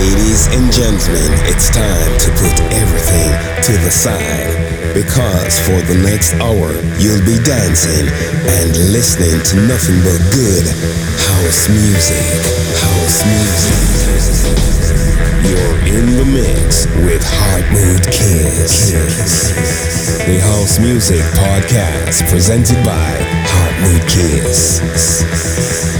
Ladies and gentlemen, it's time to put everything to the side because for the next hour you'll be dancing and listening to nothing but good house music. House music. You're in the mix with Heart Mood. The House Music Podcast presented by Heart Mood Kiss.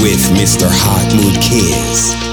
With Mr. Hot Mood Kids.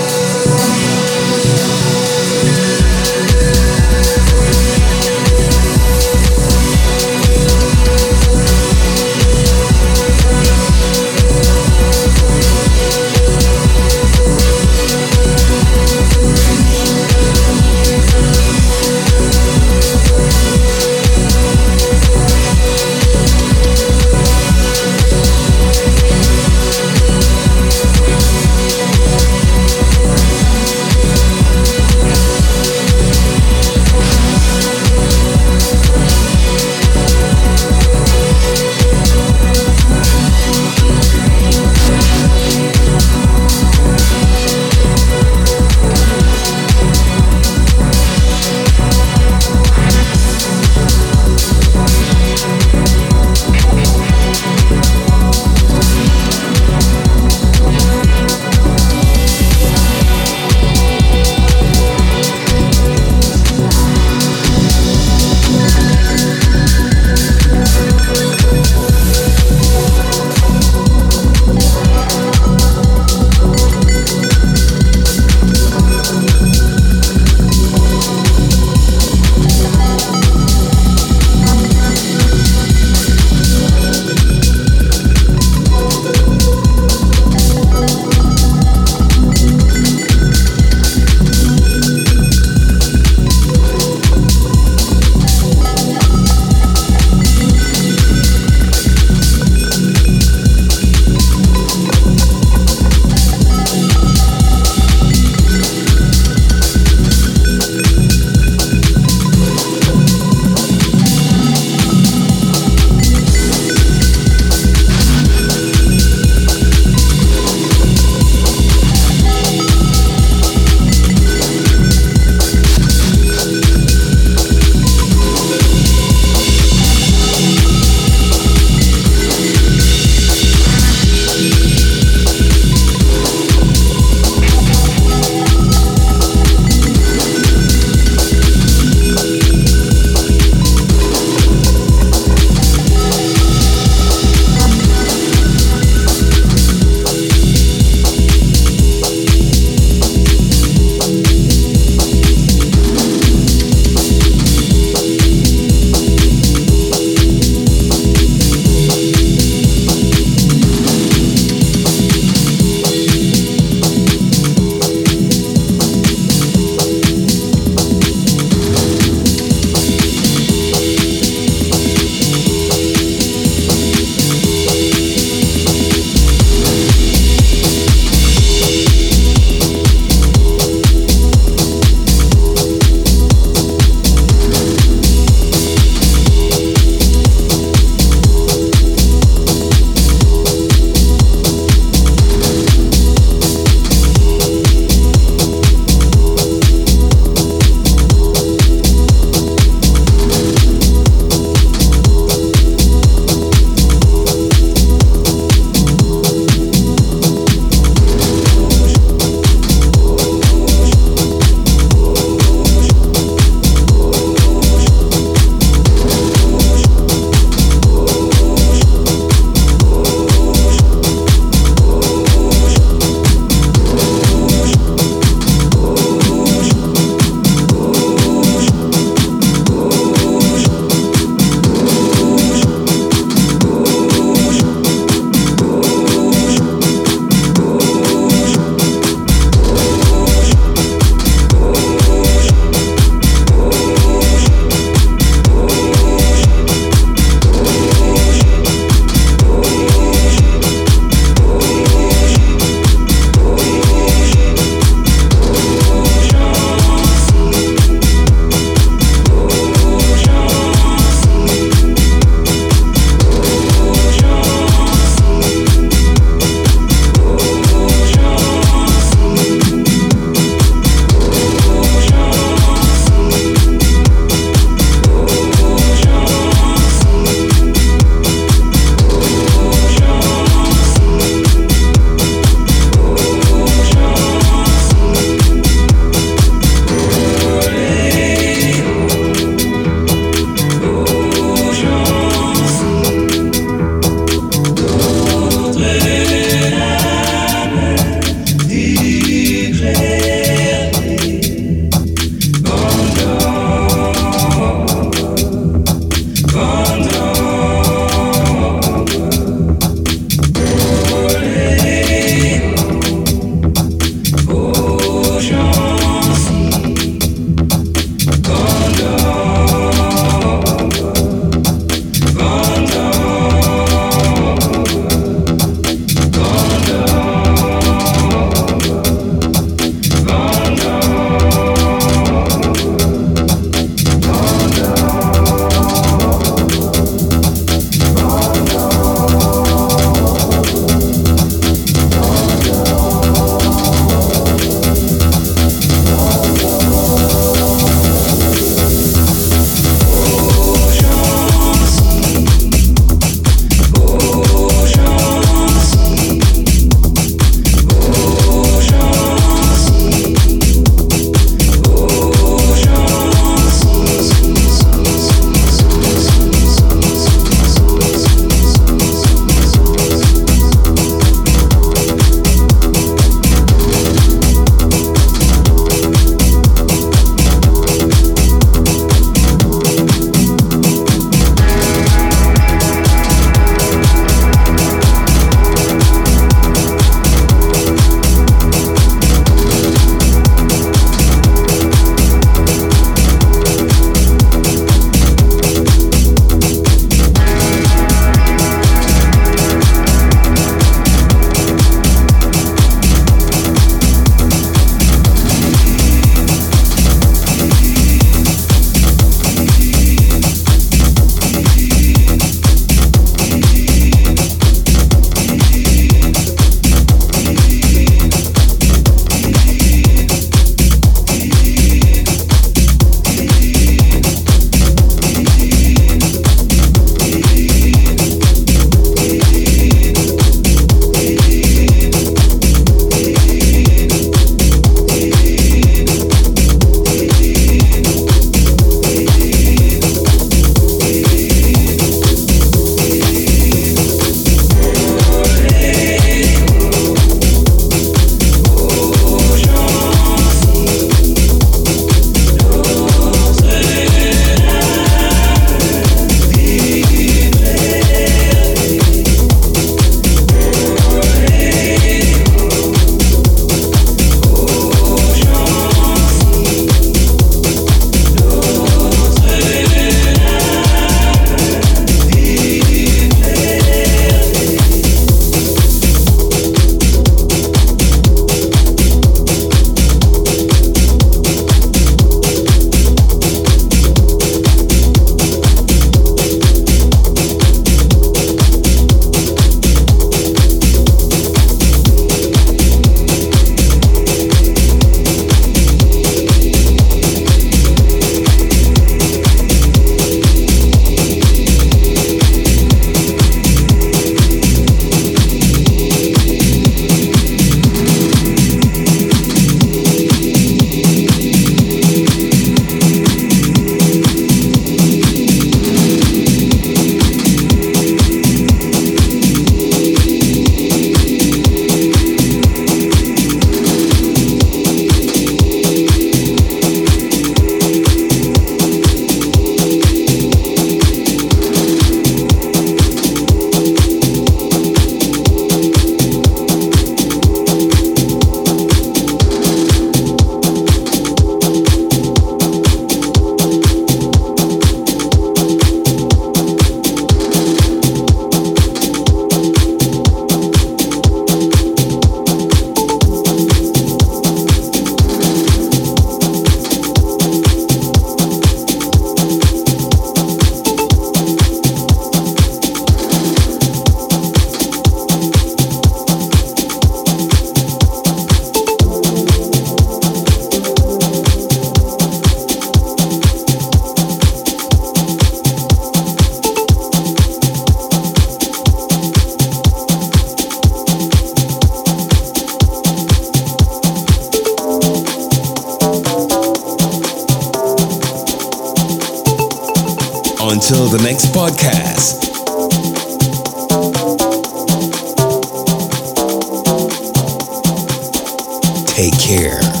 Care.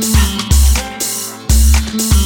Thank you.